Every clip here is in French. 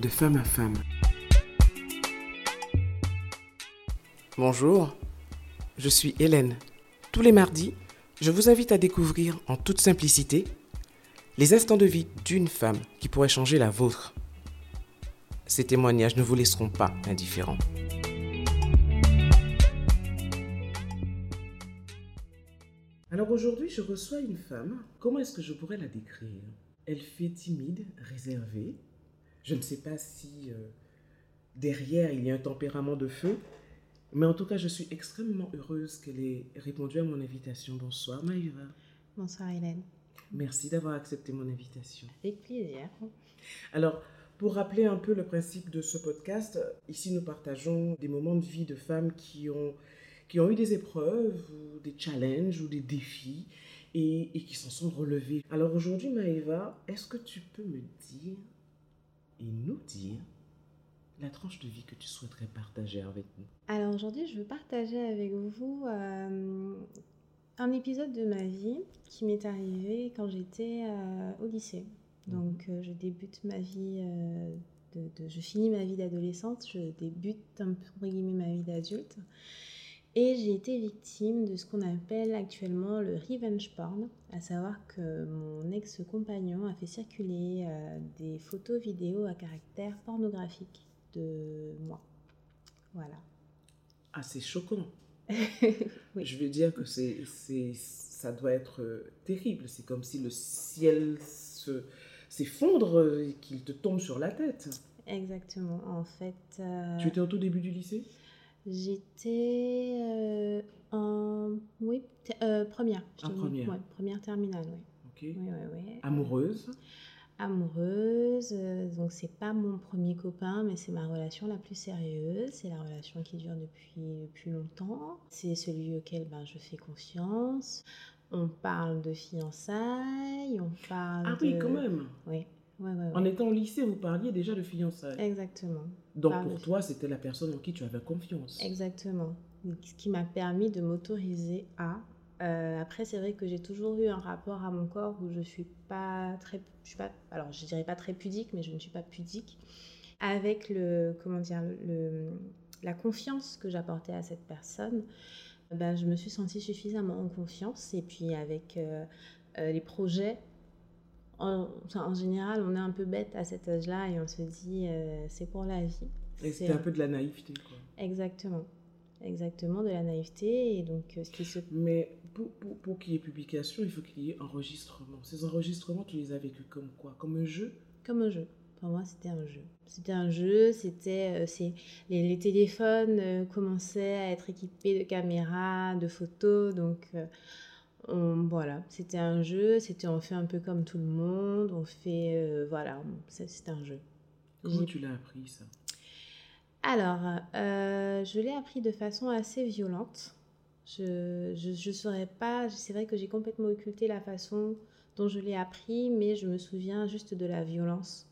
de femme à femme. Bonjour, je suis Hélène. Tous les mardis, je vous invite à découvrir en toute simplicité les instants de vie d'une femme qui pourrait changer la vôtre. Ces témoignages ne vous laisseront pas indifférents. Alors aujourd'hui, je reçois une femme. Comment est-ce que je pourrais la décrire? Elle fait timide, réservée. Je ne sais pas si euh, derrière il y a un tempérament de feu, mais en tout cas, je suis extrêmement heureuse qu'elle ait répondu à mon invitation. Bonsoir Maïva. Bonsoir Hélène. Merci d'avoir accepté mon invitation. Avec plaisir. Alors, pour rappeler un peu le principe de ce podcast, ici nous partageons des moments de vie de femmes qui ont, qui ont eu des épreuves ou des challenges ou des défis et, et qui s'en sont relevées. Alors aujourd'hui, Maëva, est-ce que tu peux me dire et nous dire la tranche de vie que tu souhaiterais partager avec nous Alors aujourd'hui, je veux partager avec vous euh, un épisode de ma vie qui m'est arrivé quand j'étais euh, au lycée. Donc euh, je débute ma vie, de, de- je finis ma vie d'adolescente, je débute un peu, entre guillemets ma vie d'adulte. Et j'ai été victime de ce qu'on appelle actuellement le revenge porn, à savoir que mon ex-compagnon a fait circuler euh, des photos vidéos à caractère pornographique de moi. Voilà. Ah, c'est choquant. Oui. Je veux dire que c'est, c'est, ça doit être euh, terrible. C'est comme si le ciel se, s'effondre et qu'il te tombe sur la tête. Exactement. En fait, euh, Tu étais au tout début du lycée? J'étais euh, en oui euh, première. En première. Ouais, première terminale, oui. Ok. Oui, oui, oui. Amoureuse amoureuse. euh, Donc c'est pas mon premier copain, mais c'est ma relation la plus sérieuse. C'est la relation qui dure depuis plus longtemps. C'est celui auquel ben, je fais confiance. On parle de fiançailles, on parle Ah de... oui, quand même. Oui, ouais, ouais, ouais. En étant au lycée, vous parliez déjà de fiançailles. Exactement, Donc pour toi, c'était la personne en qui tu avais confiance. exactement. Ce qui m'a permis de m'autoriser à... Euh, après, c'est vrai que j'ai toujours eu un rapport à mon corps où je suis pas très, je suis pas, alors je dirais pas très pudique, mais je ne suis pas pudique. Avec le, comment dire, le, la confiance que j'apportais à cette personne, ben, je me suis sentie suffisamment en confiance. Et puis avec euh, euh, les projets, en, enfin, en général, on est un peu bête à cet âge-là et on se dit euh, c'est pour la vie. Et c'était un peu de la naïveté, quoi. Exactement. Exactement, de la naïveté. Et donc, euh, ce qui se Mais pour, pour, pour qu'il y ait publication, il faut qu'il y ait enregistrement. Ces enregistrements, tu les as vécus comme quoi? Comme un jeu? Comme un jeu. Pour moi, c'était un jeu. C'était un jeu, c'était... euh, les, les téléphones euh, commençaient à être équipés de caméras, de photos, donc... on- voilà, c'était un jeu, c'était on fait un peu comme tout le monde, on fait... euh, voilà, c'est un jeu. Comment tu l'as appris, ça? Alors, euh, je l'ai appris de façon assez violente. Je je, je saurais pas, c'est vrai que j'ai complètement occulté la façon dont je l'ai appris, mais je me souviens juste de la violence.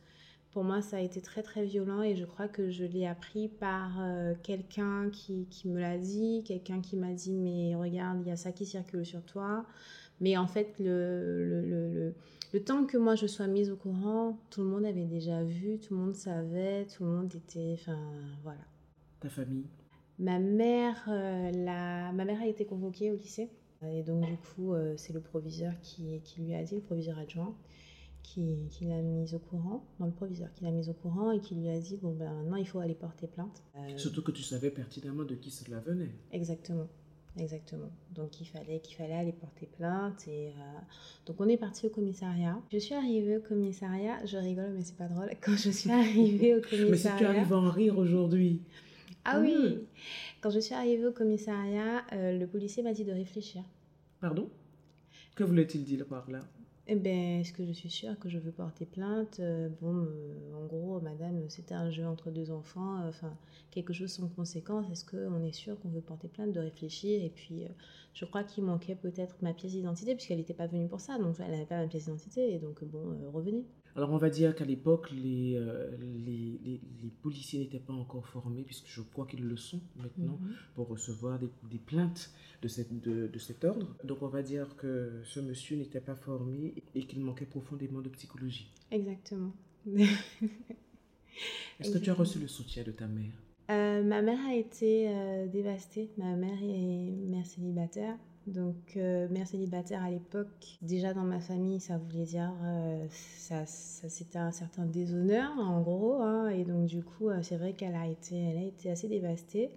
Pour moi, ça a été très très violent et je crois que je l'ai appris par euh, quelqu'un qui, qui me l'a dit, quelqu'un qui m'a dit mais regarde, il y a ça qui circule sur toi. Mais en fait, le, le, le, le- le temps que moi je sois mise au courant, tout le monde avait déjà vu, tout le monde savait, tout le monde était... Enfin, voilà. Ta famille? Ma mère, euh, la... Ma mère a été convoquée au lycée. Et donc, du coup, euh, c'est le proviseur qui, qui lui a dit, le proviseur adjoint, qui, qui l'a mise au courant, non, le proviseur qui l'a mise au courant et qui lui a dit, bon, ben maintenant, il faut aller porter plainte. Euh, Surtout que tu savais pertinemment de qui cela venait. Exactement, exactement. Donc il fallait qu'il fallait aller porter plainte et euh, donc on est parti au commissariat. Je suis arrivée au commissariat, je rigole mais c'est pas drôle. Quand je suis arrivée au commissariat, Mais si tu arrives à en rire aujourd'hui, ah oui, quand je suis arrivée au commissariat, euh, le policier m'a dit de réfléchir. pardon? Que voulait-il dire par là? Eh ben, est-ce que je suis sûre que je veux porter plainte Euh, Bon, euh, en gros, madame, c'était un jeu entre deux enfants, euh, enfin, quelque chose sans conséquence. Est-ce qu'on est sûr qu'on veut porter plainte, de réfléchir Et puis, je crois qu'il manquait peut-être ma pièce d'identité, puisqu'elle n'était pas venue pour ça, donc elle n'avait pas ma pièce d'identité, et donc, bon, revenez. Alors on va dire qu'à l'époque, les, euh, les, les, les policiers n'étaient pas encore formés, puisque je crois qu'ils le sont maintenant, Mhm. pour recevoir des, des plaintes de, cette, de, de cet ordre. Donc on va dire que ce monsieur n'était pas formé et qu'il manquait profondément de psychologie. Exactement. Est-ce que tu as reçu le soutien de ta mère? Euh, Ma mère a été euh, dévastée. Ma mère est mère célibataire. Donc, euh, mère célibataire à l'époque, déjà dans ma famille, ça voulait dire, ça, ça c'était un certain déshonneur en gros. Hein. et donc, du coup, c'est vrai qu'elle a a été assez dévastée.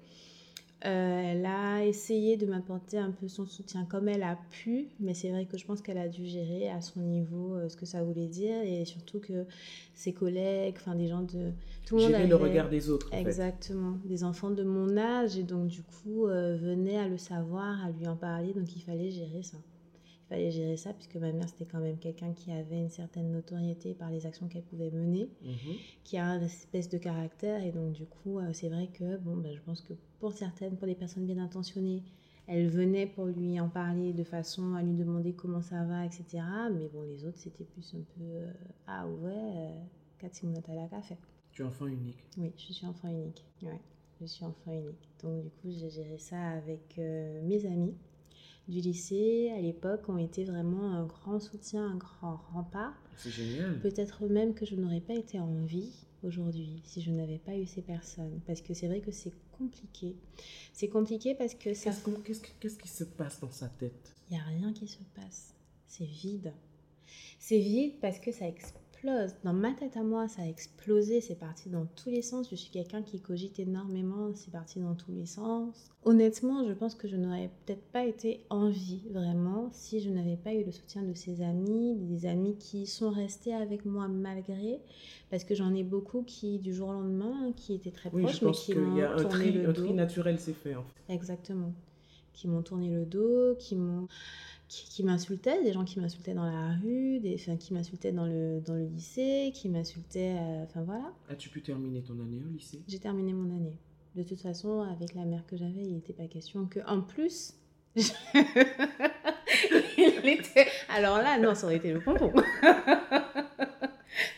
Euh, elle a essayé de m'apporter un peu son soutien comme elle a pu, mais c'est vrai que je pense qu'elle a dû gérer à son niveau euh, ce que ça voulait dire et surtout que ses collègues, enfin des gens de tout le monde gérer le regard des autres. Exactement, des enfants de mon âge et donc du coup euh, venaient à le savoir, à lui en parler, donc il fallait gérer ça fallait gérer ça puisque ma mère c'était quand même quelqu'un qui avait une certaine notoriété par les actions qu'elle pouvait mener, mhm. qui a une espèce de caractère et donc du coup euh, c'est vrai que bon ben, je pense que pour certaines, pour des personnes bien intentionnées, elle venait pour lui en parler de façon à lui demander comment ça va, etc. Mais bon les autres c'était plus un peu euh, ah ouais, euh, qu'a fait. Tu es enfant unique. Oui, je suis enfant unique. Ouais, je suis enfant unique. Donc du coup j'ai géré ça avec mes amis du lycée à l'époque ont été vraiment un grand soutien, un grand rempart. C'est génial. Peut-être même que je n'aurais pas été en vie aujourd'hui si je n'avais pas eu ces personnes. Parce que c'est vrai que c'est compliqué. C'est compliqué parce que ça... Qu'est-ce qui se passe dans sa tête? Il n'y a rien qui se passe. C'est vide. C'est vide parce que ça explose dans ma tête à moi, ça a explosé, c'est parti dans tous les sens. Je suis quelqu'un qui cogite énormément, c'est parti dans tous les sens. Honnêtement, je pense que je n'aurais peut-être pas été en vie vraiment si je n'avais pas eu le soutien de ses amis, des amis qui sont restés avec moi malgré, parce que j'en ai beaucoup qui, du jour au lendemain, qui étaient très oui, proches, je pense mais qui m'ont tourné le dos. Un tri naturel s'est fait. En fait. Exactement. Qui m'ont tourné le dos, qui m'ont qui, m'insultaient, des gens qui m'insultaient dans la rue, des, enfin, qui m'insultaient dans le, dans le lycée, qui m'insultaient, euh, enfin voilà. As-tu pu terminer ton année au lycée? J'ai terminé mon année. De toute façon, avec la mère que j'avais, il n'était pas question que, en plus, Alors là, non, ça aurait été le pompon.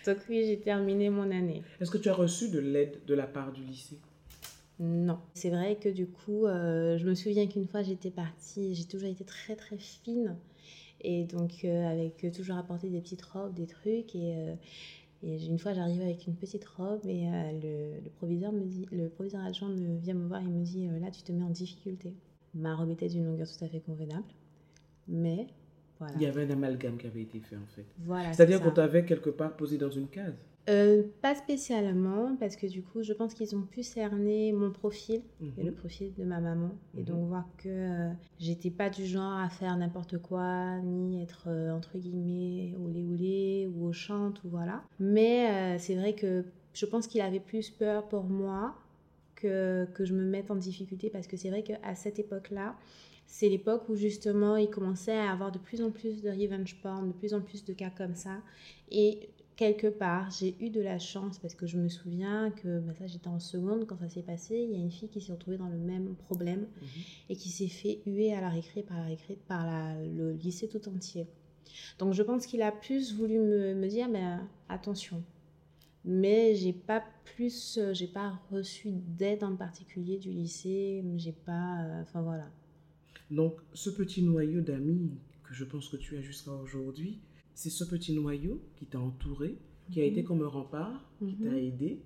Donc oui, j'ai terminé mon année. Est-ce que tu as reçu de l'aide de la part du lycée? Non. C'est vrai que du coup, euh, je me souviens qu'une fois j'étais partie, j'ai toujours été très très fine. Et donc, euh, avec toujours apporté des petites robes, des trucs. Et, euh, une fois, j'arrive avec une petite robe et le, proviseur me dit, le proviseur adjoint me vient me voir et me dit Là, tu te mets en difficulté. Ma robe était d'une longueur tout à fait convenable. Mais voilà. Il y avait un amalgame qui avait été fait en fait. Voilà. C'est-à-dire qu'on t'avait quelque part posé dans une case. Euh, pas spécialement, parce que du coup, je pense qu'ils ont pu cerner mon profil et le mhm. profil de ma maman. Et mhm. donc, voir que euh, j'étais pas du genre à faire n'importe quoi, ni être euh, entre guillemets olé olé ou au chante, ou voilà. Mais c'est vrai que je pense qu'il avait plus peur pour moi que, que je me mette en difficulté, parce que c'est vrai qu'à cette époque-là, c'est l'époque où justement il commençait à avoir de plus en plus de revenge porn, de plus en plus de cas comme ça. Et quelque part, j'ai eu de la chance parce que je me souviens que bah, ça j'étais en seconde quand ça s'est passé. Il y a une fille qui s'est retrouvée dans le même problème mhm. et qui s'est fait huer à la récré par, la récré, par le lycée tout entier. Donc je pense qu'il a plus voulu me, me dire mais attention. Mais j'ai pas plus, j'ai pas reçu d'aide en particulier du lycée. J'ai pas, euh, enfin voilà. Donc ce petit noyau d'amis que je pense que tu as jusqu'à aujourd'hui, c'est ce petit noyau qui t'a entouré, qui a été mhm. comme un rempart, qui t'a mhm. aidé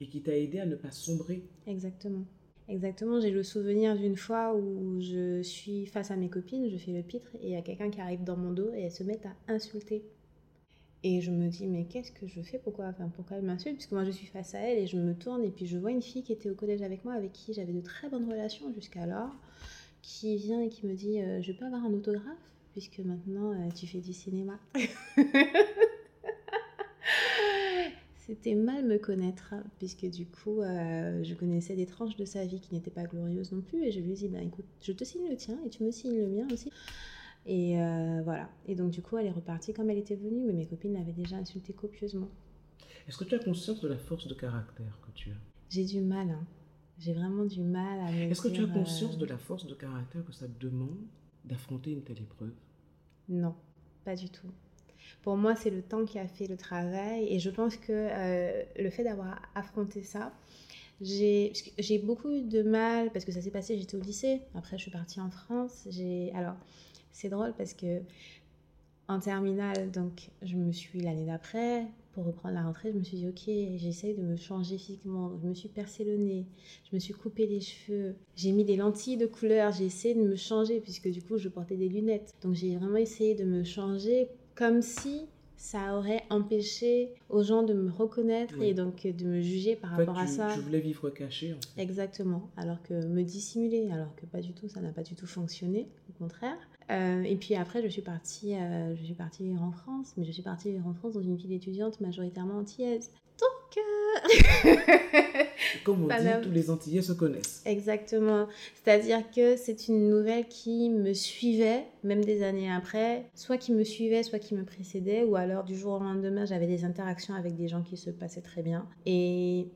et qui t'a aidé à ne pas sombrer. Exactement. Exactement, j'ai le souvenir d'une fois où je suis face à mes copines, je fais le pitre et il y a quelqu'un qui arrive dans mon dos et elle se met à insulter. Et je me dis, mais qu'est-ce que je fais? Pourquoi, enfin, pourquoi elle m'insulte Puisque moi je suis face à elle et je me tourne et puis je vois une fille qui était au collège avec moi, avec qui j'avais de très bonnes relations jusqu'alors, qui vient et qui me dit, euh, je peux avoir un autographe? Puisque maintenant euh, tu fais du cinéma. C'était mal me connaître, puisque du coup, euh, je connaissais des tranches de sa vie qui n'étaient pas glorieuses non plus, et je lui ai dit, ben écoute, je te signe le tien, et tu me signes le mien aussi. Et euh, voilà. Et donc, du coup, elle est repartie comme elle était venue, mais mes copines l'avaient déjà insultée copieusement. Est-ce que tu as conscience de la force de caractère que tu as? J'ai du mal, hein. J'ai vraiment du mal à Est-ce que tu as conscience de la force de caractère que ça demande d'affronter une telle épreuve? Non, pas du tout. Pour moi, c'est le temps qui a fait le travail et je pense que euh, le fait d'avoir affronté ça, j'ai beaucoup de mal parce que ça s'est passé, j'étais au lycée, après je suis partie en France. Alors, c'est drôle parce que en terminale, donc je me suis l'année d'après, pour reprendre la rentrée, je me suis dit, ok, j'essaye de me changer physiquement. Je me suis percé le nez, je me suis coupé les cheveux, j'ai mis des lentilles de couleur, j'ai essayé de me changer, puisque du coup, je portais des lunettes. Donc j'ai vraiment essayé de me changer comme si ça aurait empêché aux gens de me reconnaître et donc de me juger par rapport à ça. Je voulais vivre caché. En fait. Exactement. Alors que me dissimuler, alors que pas du tout, ça n'a pas du tout fonctionné. Au contraire. Euh, et puis après, je suis partie, euh, je suis partie vivre en France, mais je suis partie vivre en France dans une ville étudiante majoritairement antillaise. Euh, comme on dit, tous les Antillais se connaissent. Exactement. C'est-à-dire que c'est une nouvelle qui me suivait, même des années après, soit qui me suivait, soit qui me précédait, ou alors du jour au lendemain, j'avais des interactions avec des gens qui se passaient très bien. Et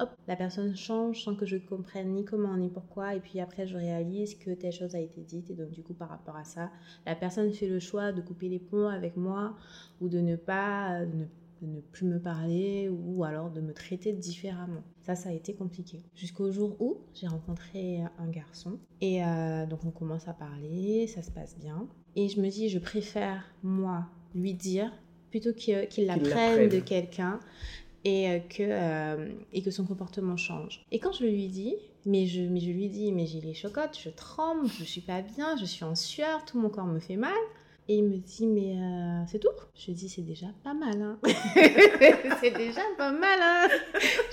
hop, la personne change sans que je comprenne ni comment ni pourquoi. Et puis après, je réalise que telle chose a été dite. Et donc, du coup, par rapport à ça, la personne fait le choix de couper les ponts avec moi ou de ne pas, de ne, plus me parler ou alors de me traiter différemment. Ça, ça a été compliqué. Jusqu'au jour où j'ai rencontré un garçon. Et euh, donc, on commence à parler, ça se passe bien. Et je me dis, je préfère, moi, lui dire plutôt qu'il l'apprenne de quelqu'un et euh, que, euh, et que son comportement change. Et quand je lui dis, mais je, mais je lui dis, mais j'ai les chocottes, je tremble, je suis pas bien, je suis en sueur, tout mon corps me fait mal. Et il me dit, mais euh, c'est tout? Je dis, c'est déjà pas mal. Hein. c'est déjà pas mal. Hein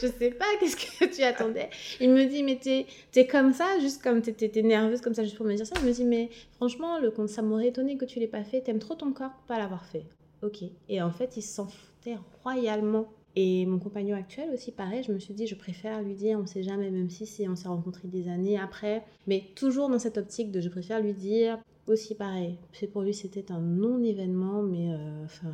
je sais pas, qu'est-ce que tu attendais? Il me dit, mais t'es es comme ça, juste comme t'étais nerveuse comme ça, juste pour me dire ça. Je me dis, mais franchement, le compte, ça m'aurait étonné que tu l'aies pas fait. T'aimes trop ton corps pour pas l'avoir fait. Ok. Et en fait, il s'en foutait royalement et mon compagnon actuel aussi, pareil, je me suis dit, je préfère lui dire, on ne sait jamais, même si on s'est rencontrés des années après, mais toujours dans cette optique de je préfère lui dire, aussi pareil. C'est pour lui, c'était un non-événement, mais euh, enfin,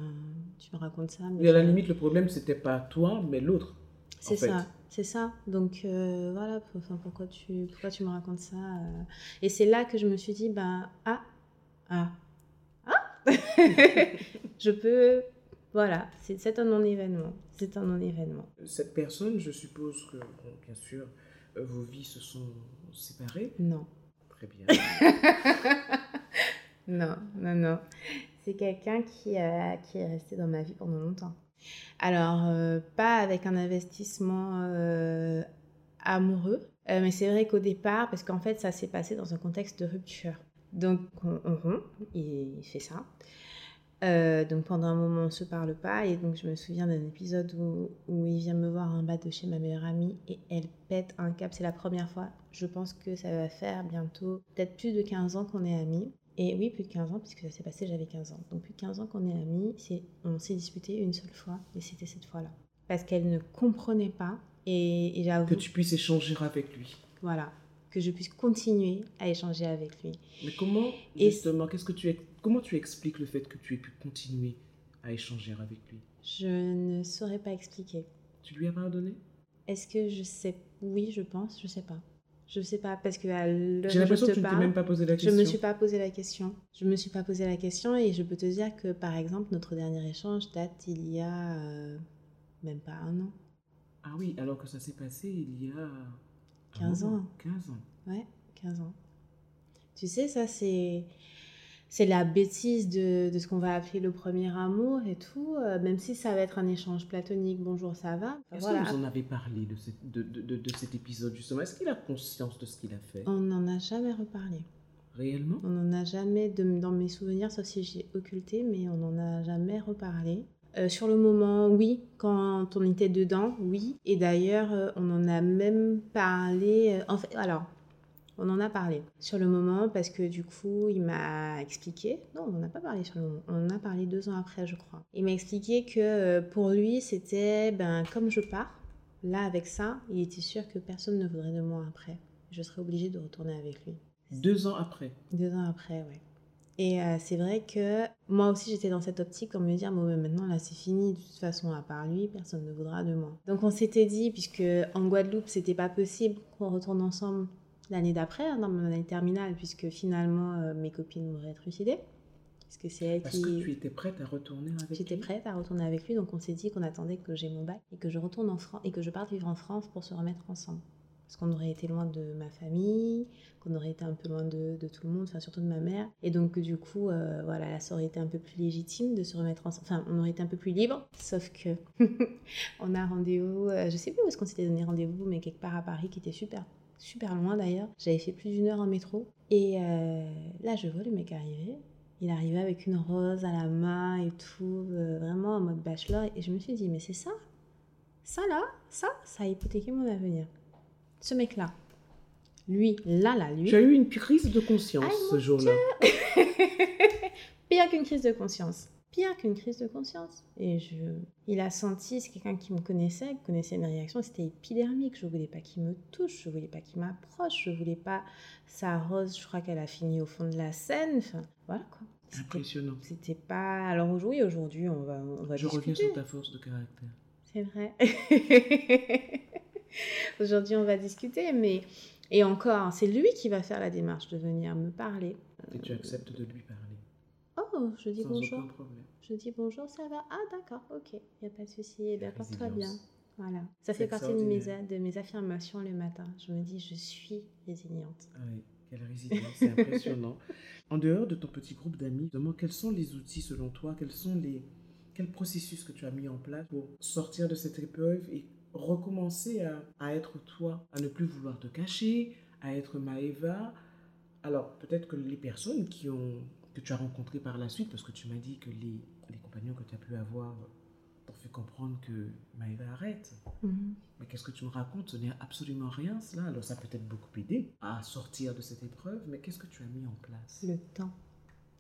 tu me racontes ça. Mais à la limite, le problème, c'était pas toi, mais l'autre. C'est ça, c'est ça. Donc euh, voilà, enfin, pourquoi, tu, pourquoi tu me racontes ça euh? Et c'est là que je me suis dit, ben, ah, ah, ah Je peux voilà, c'est un non-événement. C'est un non-événement. Cette personne, je suppose que, bien sûr, vos vies se sont séparées Non. Très bien. non, non, non. C'est quelqu'un qui, euh, qui est resté dans ma vie pendant longtemps. Alors, euh, pas avec un investissement amoureux, mais c'est vrai qu'au départ, parce qu'en fait, ça s'est passé dans un contexte de rupture. Donc, on, on rompt, il fait ça. Euh, donc pendant un moment on se parle pas et donc je me souviens d'un épisode où, où, il vient me voir en bas de chez ma meilleure amie et elle pète un cap. C'est la première fois. Je pense que ça va faire bientôt peut-être plus de 15 ans qu'on est amis. Et oui, plus de 15 ans, puisque ça s'est passé, j'avais 15 ans. Donc plus de 15 ans qu'on est amis, on s'est disputé une seule fois, et c'était cette fois-là. Parce qu'elle ne comprenait pas, et, et j'avoue... Que tu puisses échanger avec lui. Voilà, que je puisse continuer à échanger avec lui. Mais comment, justement, qu'est-ce que tu, comment tu expliques le fait que tu aies pu continuer à échanger avec lui? Je ne saurais pas expliquer. Tu lui as pardonné? Est-ce que je sais? Oui, je pense, je sais pas. Je sais pas parce que J'ai l'impression que tu ne t'es même pas posé la question. Je me suis pas posé la question. Je me suis pas posé la question et je peux te dire que par exemple notre dernier échange date il y a euh, même pas un an. Ah oui, alors que ça s'est passé il y a 15 ans. 15 ans. Ouais, 15 ans. Tu sais, ça, c'est. C'est la bêtise de, de ce qu'on va appeler le premier amour et tout, euh, même si ça va être un échange platonique, bonjour, ça va. Est-ce que vous en avez parlé de, de, de, de cet épisode justement? Est-ce qu'il a conscience de ce qu'il a fait? On n'en a jamais reparlé. Réellement? On n'en a jamais, dans mes souvenirs, sauf si j'ai occulté, mais on n'en a jamais reparlé. Euh, sur le moment, oui. Quand on était dedans, oui. Et d'ailleurs, euh, on en a même parlé. En fait, alors, on en a parlé sur le moment parce que du coup, il m'a expliqué. Non, on n'en a pas parlé sur le moment. On en a parlé deux ans après, je crois. Il m'a expliqué que pour lui, c'était ben comme je pars. Là, avec ça, il était sûr que personne ne voudrait de moi après. Je serais obligée de retourner avec lui. Deux ans après. Deux ans après, oui. Et euh, c'est vrai que moi aussi j'étais dans cette optique pour me dire bon maintenant là c'est fini de toute façon à part lui personne ne voudra de moi. Donc on s'était dit puisque en Guadeloupe c'était pas possible qu'on retourne ensemble l'année d'après hein, dans mon année terminale puisque finalement euh, mes copines m'auraient trucidé. Parce que c'est elle Parce que tu étais prête à retourner avec lui? J'étais prête à retourner avec lui donc on s'est dit qu'on attendait que j'ai mon bac et que je retourne en France et que je parte vivre en France pour se remettre ensemble. Parce qu'on aurait été loin de ma famille, qu'on aurait été un peu loin de, de, tout le monde, enfin surtout de ma mère. Et donc du coup, euh, voilà, ça aurait été un peu plus légitime de se remettre ensemble. Enfin, on aurait été un peu plus libre, sauf que on a rendez-vous, euh, je sais plus où est-ce qu'on s'était donné rendez-vous, mais quelque part à Paris qui était super super loin d'ailleurs. J'avais fait plus d'une heure en métro. Et euh, là, je vois le mec arriver. Il arrivait avec une rose à la main et tout, vraiment en mode bachelor. Et je me suis dit, mais c'est ça Ça là, ça, ça a hypothéqué mon avenir. Ce mec-là, lui, là, là, lui. Tu as eu une crise de conscience ce jour-là. Pire qu'une crise de conscience. Pire qu'une crise de conscience. Et je... il a senti, c'est quelqu'un qui me connaissait, qui connaissait mes réactions, c'était épidermique. Je voulais pas qu'il me touche, je voulais pas qu'il m'approche, je voulais pas sa rose, je crois qu'elle a fini au fond de la scène. Enfin, voilà quoi. Impressionnant. C'était pas. Alors aujourd'hui, aujourd'hui, on va, on va Je reviens sur ta force de caractère. C'est vrai. aujourd'hui, on va discuter, mais et encore, c'est lui qui va faire la démarche de venir me parler. Et tu acceptes de lui parler Oh, je dis Sans bonjour. Je dis bonjour, ça va? Ah, d'accord, ok, il n'y a pas de souci. Eh bien, porte-toi bien. Voilà. Ça fait partie de mes, de mes affirmations le matin. Je me dis, je suis résiliente. Ah oui, quelle résilience, c'est impressionnant. En dehors de ton petit groupe d'amis, demande quels sont les outils selon toi, quels sont les quel processus que tu as mis en place pour sortir de cette épreuve et recommencer à, à être toi, à ne plus vouloir te cacher, à être Maëva. Alors peut-être que les personnes qui ont que tu as rencontrées par la suite, parce que tu m'as dit que les, les compagnons que tu as pu avoir t'ont fait comprendre que Maëva arrête. Mais qu'est-ce que tu me racontes? Ce n'est absolument rien, cela. Alors, ça peut être beaucoup aidé à sortir de cette épreuve, mais qu'est-ce que tu as mis en place? Le temps.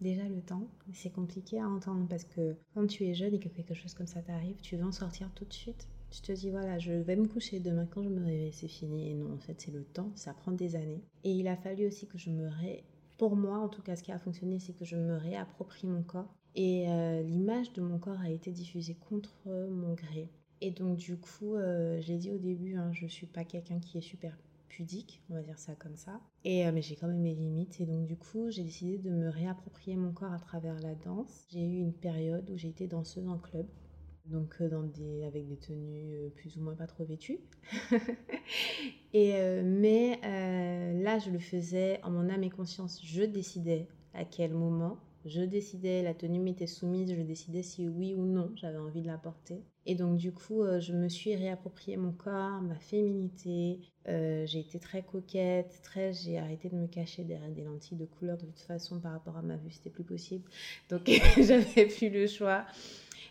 Déjà le temps, c'est compliqué à entendre parce que quand tu es jeune et que quelque chose comme ça t'arrive, tu veux en sortir tout de suite. Tu te dis voilà, je vais me coucher demain quand je me réveille, c'est fini. Et non, en fait, c'est le temps, ça prend des années. Et il a fallu aussi que je me ré... Pour moi, en tout cas, ce qui a fonctionné, c'est que je me réapproprie mon corps. Et euh, l'image de mon corps a été diffusée contre mon gré. Et donc, du coup, euh, j'ai dit au début, hein, je suis pas quelqu'un qui est super pudique, on va dire ça comme ça. Et, euh, mais j'ai quand même mes limites. Et donc, du coup, j'ai décidé de me réapproprier mon corps à travers la danse. J'ai eu une période où j'ai été danseuse en club. Donc, euh, dans des, avec des tenues euh, plus ou moins pas trop vêtues. et, euh, mais là, je le faisais en mon âme et conscience. Je décidais à quel moment. Je décidais, la tenue m'était soumise, je décidais si oui ou non j'avais envie de la porter. Et donc du coup, je me suis réapproprié mon corps, ma féminité. J'ai été très coquette, très. J'ai arrêté de me cacher derrière des lentilles de couleur de toute façon par rapport à ma vue, c'était plus possible. Donc j'avais plus le choix.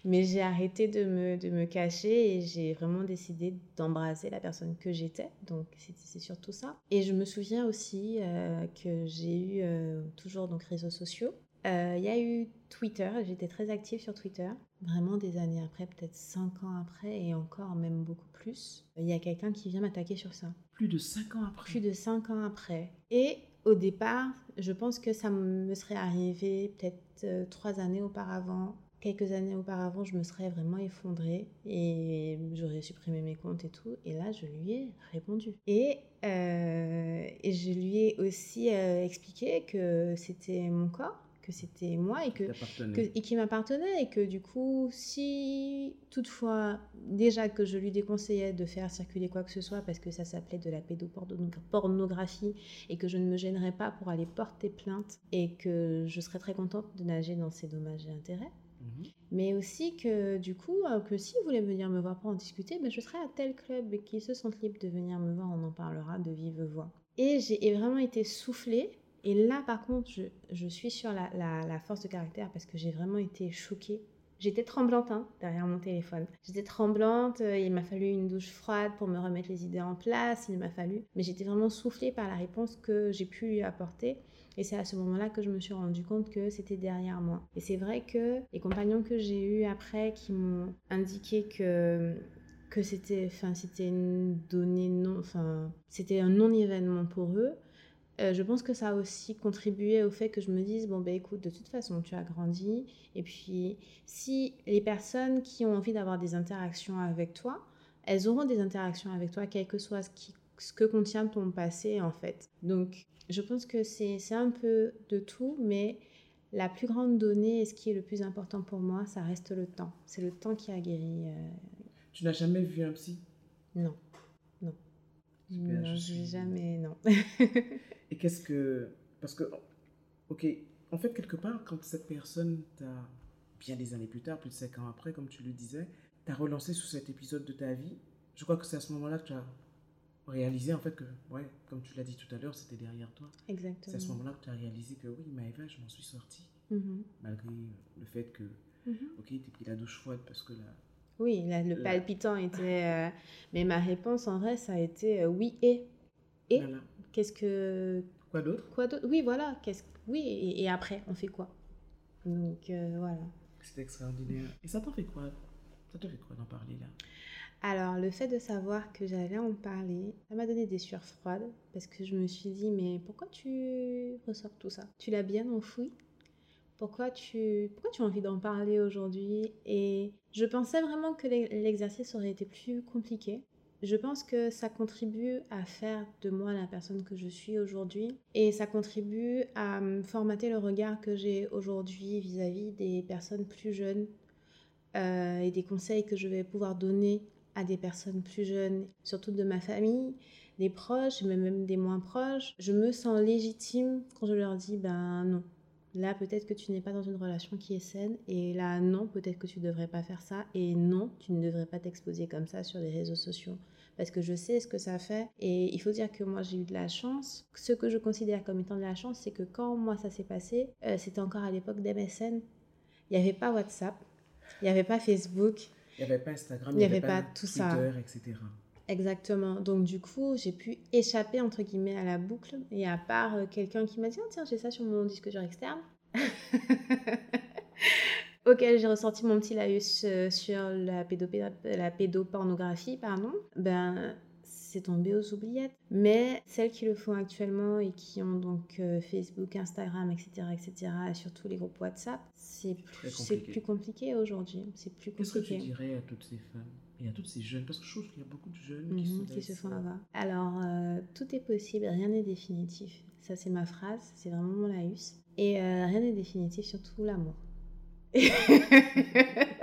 Mais j'ai arrêté de me, de me cacher et j'ai vraiment décidé d'embrasser la personne que j'étais. Donc c'est c'est surtout ça. Et je me souviens aussi euh, que j'ai eu euh, toujours donc réseaux sociaux. Euh, Il y a eu Twitter, j'étais très active sur Twitter, vraiment des années après, peut-être 5 ans après et encore même beaucoup plus. Il y a quelqu'un qui vient m'attaquer sur ça Plus de 5 ans après plus de 5 ans après. Et au départ, je pense que ça me serait arrivé peut-être 3 années auparavant. Quelques années auparavant, je me serais vraiment effondrée et j'aurais supprimé mes comptes et tout. Et là, je lui ai répondu. Et, euh, et je lui ai aussi euh, expliqué que c'était mon corps, que c'était moi et que- et qui m'appartenait et que du coup, si toutefois, déjà que je lui déconseillais de faire circuler quoi que ce soit parce que ça s'appelait de la pédopornographie et que je ne me gênerais pas pour aller porter plainte et que je serais très contente de nager dans ces dommages et intérêts. Mhm. Mais aussi que du coup, euh, que s'ils voulaient venir me voir pour en discuter, ben, je serai à tel club et qu'ils se sentent libres de venir me voir, on en parlera de vive voix. Et j'ai ai vraiment été soufflée. Et là, par contre, je, je suis sur la, la- la force de caractère parce que j'ai vraiment été choquée. J'étais tremblante hein, derrière mon téléphone. J'étais tremblante, euh, il m'a fallu une douche froide pour me remettre les idées en place, il m'a fallu. Mais j'étais vraiment soufflée par la réponse que j'ai pu lui apporter. Et c'est à ce moment-là que je me suis rendu compte que c'était derrière moi. Et c'est vrai que les compagnons que j'ai eus après qui m'ont indiqué que que c'était enfin c'était une donnée non enfin c'était un non événement pour eux euh, je pense que ça a aussi contribué au fait que je me dise bon ben écoute de toute façon tu as grandi et puis si les personnes qui ont envie d'avoir des interactions avec toi elles auront des interactions avec toi quel que soit ce, ce que contient ton passé en fait donc je pense que c'est un peu de tout mais la plus grande donnée et ce qui est le plus important pour moi ça reste le temps c'est le temps qui a guéri euh, Tu n'as jamais vu un psy? Non non Super, non, je suis- jamais, non. Et qu'est-ce que. Parce que, ok, en fait, quelque part, quand cette personne t'a, bien des années plus tard, plus de 5 ans après, comme tu le disais, t'a relancé sur cet épisode de ta vie, je crois que c'est à ce moment-là que tu as réalisé, en fait, que, ouais, comme tu l'as dit tout à l'heure, c'était derrière toi. C'est à ce moment-là que tu as réalisé que, oui, Maëva, je m'en suis sortie, Mhm. malgré le fait que, Mhm. ok, t'es pris la douche froide parce que là. Oui, là, le La- palpitant était. euh, Mais ma réponse, en vrai, ça a été euh, oui et. Et Voilà. Qu'est-ce que. Quoi d'autre? Quoi d'autre? Oui, voilà. Qu'est-ce... Oui, et, et après, on fait quoi? Donc, euh, voilà. C'était extraordinaire. Et ça t'en fait quoi? Ça te fait quoi d'en parler là? Alors, le fait de savoir que j'allais en parler, ça m'a donné des sueurs froides parce que je me suis dit, mais pourquoi tu ressors tout ça? Tu l'as bien enfoui? Pourquoi tu, pourquoi tu as envie d'en parler aujourd'hui? Et je pensais vraiment que l'e- l'exercice aurait été plus compliqué. Je pense que ça contribue à faire de moi la personne que je suis aujourd'hui et ça contribue à formater le regard que j'ai aujourd'hui vis-à-vis des personnes plus jeunes euh, et des conseils que je vais pouvoir donner à des personnes plus jeunes, surtout de ma famille, des proches, mais même des moins proches. Je me sens légitime quand je leur dis, ben non, là peut-être que tu n'es pas dans une relation qui est saine, et là non, peut-être que tu ne devrais pas faire ça, et non, tu ne devrais pas t'exposer comme ça sur les réseaux sociaux. Parce que je sais ce que ça fait, et il faut dire que moi j'ai eu de la chance. Ce que je considère comme étant de la chance, c'est que quand moi ça s'est passé, euh, c'était encore à l'époque d'MSN, il n'y avait pas WhatsApp, il n'y avait pas Facebook, Il n'y avait pas Instagram, Il y avait pas tout Twitter, ça. etc. Exactement. Donc du coup, j'ai pu échapper entre guillemets à la boucle. Et à part euh, quelqu'un qui m'a dit, oh, tiens, j'ai ça sur mon disque dur externe. auquel j'ai ressorti mon petit laïus euh, sur la, pédopé- la pédopornographie, pardon, ben c'est tombé aux oubliettes. Mais celles qui le font actuellement et qui ont donc euh, Facebook, Instagram, etc., etc., et surtout les groupes WhatsApp, c'est plus, plus compliqué aujourd'hui. C'est plus Qu'est-ce que tu dirais à toutes ces femmes et à toutes ces jeunes? Parce que je trouve qu'il y a beaucoup de jeunes Mhm, qui, se, qui se font euh, avoir. Alors, euh, tout est possible, rien n'est définitif. Ça, c'est ma phrase, c'est vraiment mon laïus. Et euh, rien n'est définitif, surtout l'amour.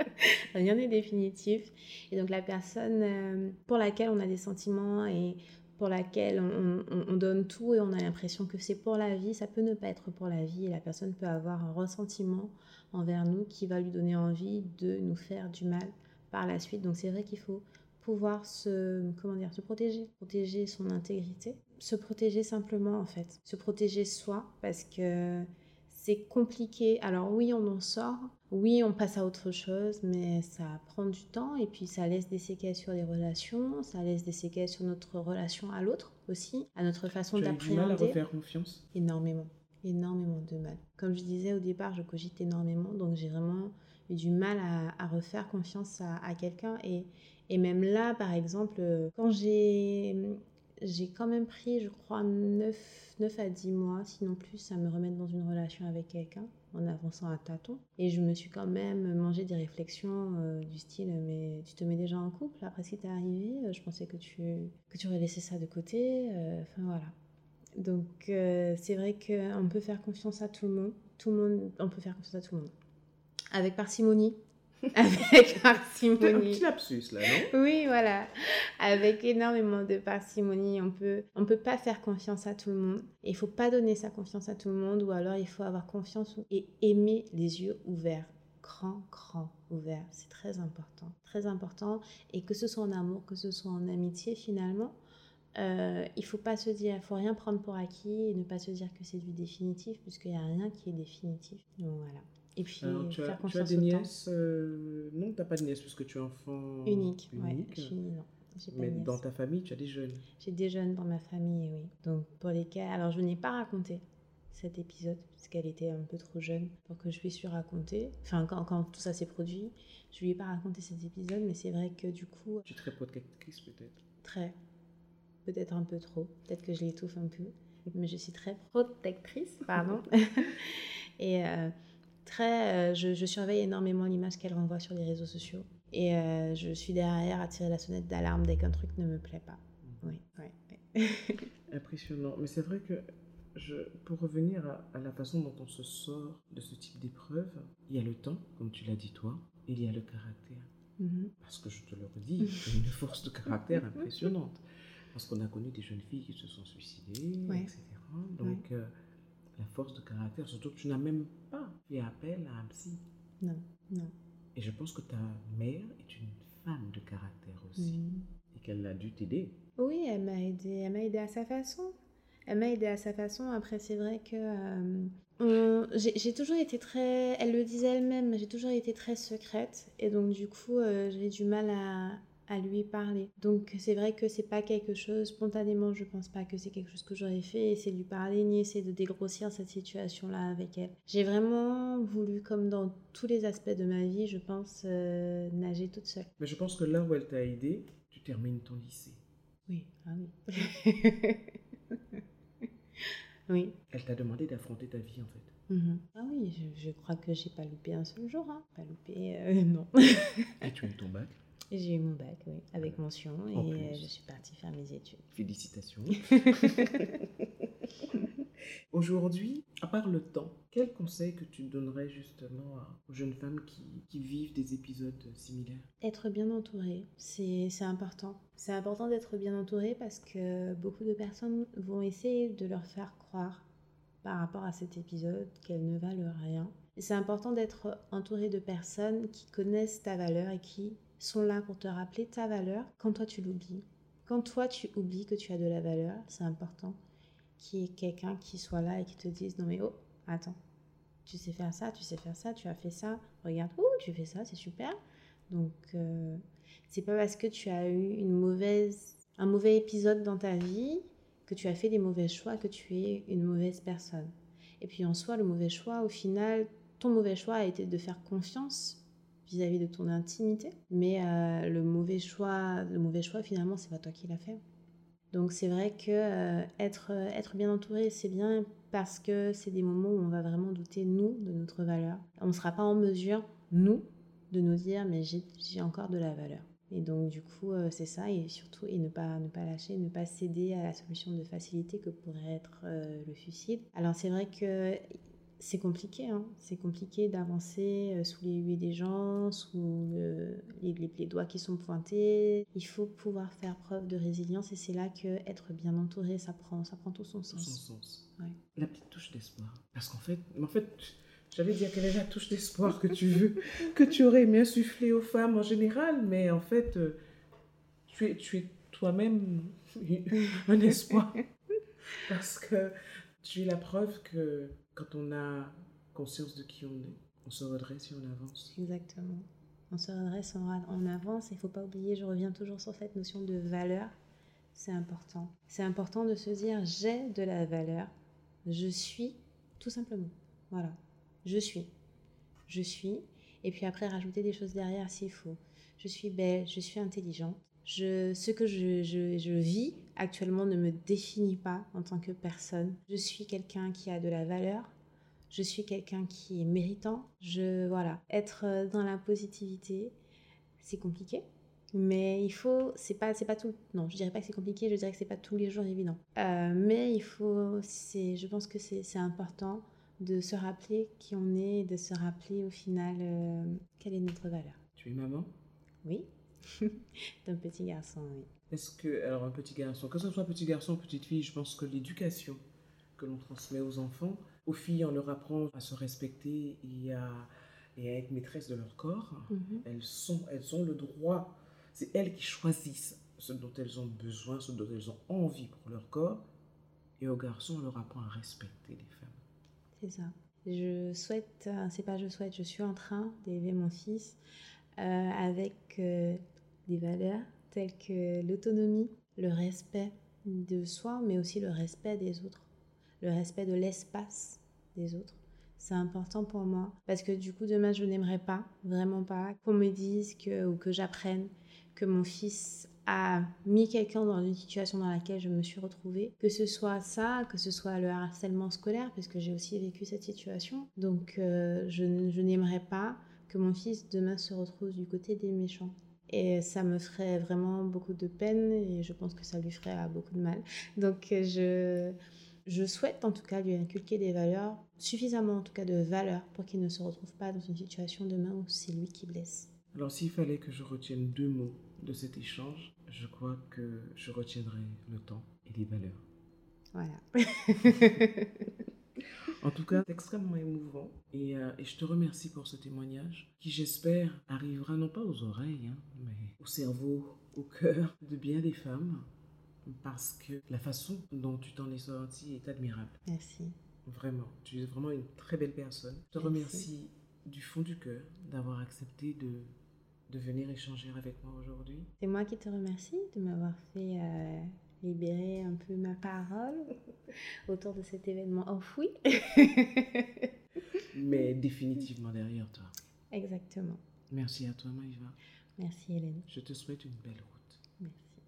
rien n'est définitif. Et donc, la personne euh, pour laquelle on a des sentiments et pour laquelle on, on- on donne tout et on a l'impression que c'est pour la vie, ça peut ne pas être pour la vie et la personne peut avoir un ressentiment envers nous qui va lui donner envie de nous faire du mal par la suite. Donc c'est vrai qu'il faut pouvoir se, comment dire, se protéger, protéger son intégrité, se protéger simplement en fait, se protéger soi parce que c'est compliqué. Alors oui, on en sort, oui, on passe à autre chose, mais ça prend du temps et puis ça laisse des séquelles sur les relations, ça laisse des séquelles sur notre relation à l'autre aussi, à notre façon Tu as eu du mal à d'appréhender refaire confiance? Énormément, énormément de mal. Comme je disais au départ, je cogite énormément, donc j'ai vraiment eu du mal à, à refaire confiance à, à quelqu'un. Et, et même là, par exemple, euh, quand j'ai j'ai quand même pris, je crois, 9, 9 à 10 mois, sinon plus, à me remettre dans une relation avec quelqu'un en avançant à tâtons. Et je me suis quand même mangé des réflexions euh, du style Mais tu te mets déjà en couple après ce qui t'est arrivé? Je pensais que tu, que tu aurais laissé ça de côté. Euh, Enfin voilà. Donc euh, c'est vrai qu'on peut faire confiance à tout le monde. Tout le monde, on peut faire confiance à tout le monde. Avec parcimonie. Avec C'est un parcimonie. petit lapsus là, non? Oui, voilà. Avec énormément de parcimonie, on peut, on peut pas faire confiance à tout le monde. Et il faut pas donner sa confiance à tout le monde, ou alors il faut avoir confiance et aimer les yeux ouverts, grand, grand ouverts. C'est très important, très important. Et que ce soit en amour, que ce soit en amitié, finalement, euh, il faut pas se dire, il faut rien prendre pour acquis et ne pas se dire que c'est du définitif, puisqu'il y a rien qui est définitif. Donc voilà. Et puis Alors, tu, as, tu des nièces euh, Non, tu n'as pas de nièces puisque tu es enfant Unique, ouais. unique. Je suis, non, j'ai pas Mais dans ta famille, tu as des jeunes. J'ai des jeunes dans ma famille, oui. Donc pour lesquels, alors je n'ai pas raconté cet épisode puisqu'elle était un peu trop jeune pour que je puisse lui raconter. Enfin quand, quand tout ça s'est produit, je lui ai pas raconté cet épisode, mais c'est vrai que du coup Tu es très protectrice peut-être. très, peut-être un peu trop, peut-être que je l'étouffe un peu, mais je suis très protectrice, pardon. Et euh, très, euh, je, je surveille énormément l'image qu'elle renvoie sur les réseaux sociaux. Et euh, je suis derrière à tirer la sonnette d'alarme dès qu'un truc ne me plaît pas. Oui, oui, oui. Impressionnant. Mais c'est vrai que je, pour revenir à, à la façon dont on se sort de ce type d'épreuve, il y a le temps, comme tu l'as dit toi, et il y a le caractère. Mhm. Parce que je te le redis, as une force de caractère impressionnante. Parce qu'on a connu des jeunes filles qui se sont suicidées, Ouais. etc. Donc, euh, la force de caractère, surtout que tu n'as même pas fait appel à un psy. Non, non. Et je pense que ta mère est une femme de caractère aussi. Et qu'elle a dû t'aider. Oui, elle m'a aidé, elle m'a aidé à sa façon. Elle m'a aidé à sa façon. Après, c'est vrai que euh, on- j'ai toujours été très, elle le disait elle-même, j'ai toujours été très secrète et donc du coup, euh, j'ai du mal à, à lui parler. Donc c'est vrai que c'est pas quelque chose spontanément, je pense pas que c'est quelque chose que j'aurais fait, essayer de lui parler ni essayer de dégrossir cette situation-là avec elle. J'ai vraiment voulu, comme dans tous les aspects de ma vie, je pense, euh, nager toute seule. Mais je pense que là où elle t'a aidé, tu termines ton lycée. Oui, ah oui. oui. Elle t'a demandé d'affronter ta vie, en fait. Mhm. Ah oui, je, je crois que j'ai pas loupé un seul jour. Hein. Pas loupé, euh, non. Et tu as eu ton bac. J'ai eu mon bac, oui, avec mention, En et plus. je suis partie faire mes études. Félicitations. Aujourd'hui, à part le temps, quel conseil que tu donnerais justement aux jeunes femmes qui, qui vivent des épisodes similaires? Être bien entouré, c'est important. C'est important d'être bien entouré parce que beaucoup de personnes vont essayer de leur faire croire par rapport à cet épisode qu'elles ne valent rien. C'est important d'être entouré de personnes qui connaissent ta valeur et qui sont là pour te rappeler ta valeur quand toi tu l'oublies. Quand toi tu oublies que tu as de la valeur, c'est important qu'il y ait quelqu'un qui soit là et qui te dise non mais oh, attends, tu sais faire ça, tu sais faire ça, tu as fait ça, regarde, oh, tu fais ça, c'est super. Donc, euh, c'est pas parce que tu as eu une mauvaise, un mauvais épisode dans ta vie que tu as fait des mauvais choix que tu es une mauvaise personne. Et puis en soi, le mauvais choix, au final, ton mauvais choix a été de faire confiance vis-à-vis de ton intimité, mais euh, le mauvais choix, le mauvais choix finalement, c'est pas toi qui l'as fait. Donc c'est vrai que euh, être, euh, être bien entouré, c'est bien parce que c'est des moments où on va vraiment douter, nous, de notre valeur. On ne sera pas en mesure, nous, de nous dire, mais j'ai encore de la valeur. Et donc du coup, c'est ça, et surtout, et ne pas, ne pas lâcher, ne pas céder à la solution de facilité que pourrait être le suicide. Alors c'est vrai que c'est compliqué, hein. c'est compliqué d'avancer euh, sous les huées des gens, sous le- les, les- doigts qui sont pointés. Il faut pouvoir faire preuve de résilience et c'est là que être bien entouré, ça prend, ça prend tout son sens. Ouais. La petite touche d'espoir. Parce qu'en fait, en fait, j'allais dire quelle est la touche d'espoir que tu veux, que tu aurais aimé insuffler aux femmes en général, mais en fait, euh, tu es, tu es toi-même un espoir. Parce que tu es la preuve que quand on a conscience de qui on est, on se redresse et on avance. Exactement. On se redresse, on, avance. Il ne faut pas oublier, je reviens toujours sur cette notion de valeur. C'est important. C'est important de se dire j'ai de la valeur. Je suis tout simplement. Voilà. Je suis. Je suis. Et puis après, rajouter des choses derrière s'il faut. Je suis belle, je suis intelligente. Je, ce que je, je- je vis actuellement ne me définit pas en tant que personne. Je suis quelqu'un qui a de la valeur, je suis quelqu'un qui est méritant. Je voilà, être euh, dans la positivité, c'est compliqué, mais il faut, c'est pas, c'est pas tout. Non, je dirais pas que c'est compliqué, je dirais que c'est pas tous les jours évident. Euh, mais il faut, c'est, je pense que c'est, c'est important de se rappeler qui on est, et de se rappeler au final euh, quelle est notre valeur. Tu es maman? Oui, d'un petit garçon, oui. Est-ce que, alors un petit garçon, que ce soit petit garçon ou petite fille, je pense que l'éducation que l'on transmet aux enfants, aux filles, on leur apprend à se respecter et à, et à être maîtresse de leur corps. Mhm. Elles, sont, elles ont le droit, c'est elles qui choisissent ce dont elles ont besoin, ce dont elles ont envie pour leur corps. Et aux garçons, on leur apprend à respecter les femmes. C'est ça. Je souhaite, euh, c'est pas je souhaite, je suis en train d'élever mon fils euh, avec euh, des valeurs telles que l'autonomie, le respect de soi, mais aussi le respect des autres, le respect de l'espace des autres. C'est important pour moi parce que du coup demain je n'aimerais pas, vraiment pas, qu'on me dise que ou que j'apprenne que mon fils a mis quelqu'un dans une situation dans laquelle je me suis retrouvée, que ce soit ça, que ce soit le harcèlement scolaire, parce que j'ai aussi vécu cette situation. Donc euh, je, je n'aimerais pas que mon fils demain se retrouve du côté des méchants. Et ça me ferait vraiment beaucoup de peine et je pense que ça lui ferait beaucoup de mal. Donc euh, je, je souhaite en tout cas lui inculquer des valeurs, suffisamment en tout cas de valeurs pour qu'il ne se retrouve pas dans une situation demain où c'est lui qui blesse. Alors s'il fallait que je retienne deux mots de cet échange, je crois que je retiendrai le temps et les valeurs. Voilà. En tout cas, c'est extrêmement émouvant et, euh, et, je te remercie pour ce témoignage qui, j'espère, arrivera non pas aux oreilles, hein, mais au cerveau, au cœur de bien des femmes parce que la façon dont tu t'en es sortie est admirable. Merci. Vraiment, tu es vraiment une très belle personne. Je te Merci. remercie du fond du cœur d'avoir accepté de, de venir échanger avec moi aujourd'hui. C'est moi qui te remercie de m'avoir fait euh, libérer un peu ma parole autour de cet événement enfoui. Mais définitivement derrière toi. Exactement. Merci à toi, Maïva. Merci Hélène. Je te souhaite une belle route. Merci.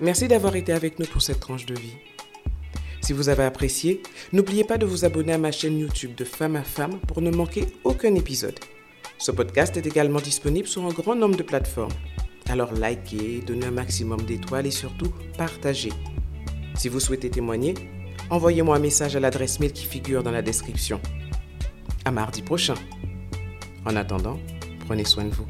Merci d'avoir été avec nous pour cette tranche de vie. Si vous avez apprécié, n'oubliez pas de vous abonner à ma chaîne YouTube de Femme à Femme pour ne manquer aucun épisode. Ce podcast est également disponible sur un grand nombre de plateformes. Alors likez, donnez un maximum d'étoiles et surtout partagez. Si vous souhaitez témoigner, envoyez-moi un message à l'adresse mail qui figure dans la description. À mardi prochain. En attendant, prenez soin de vous.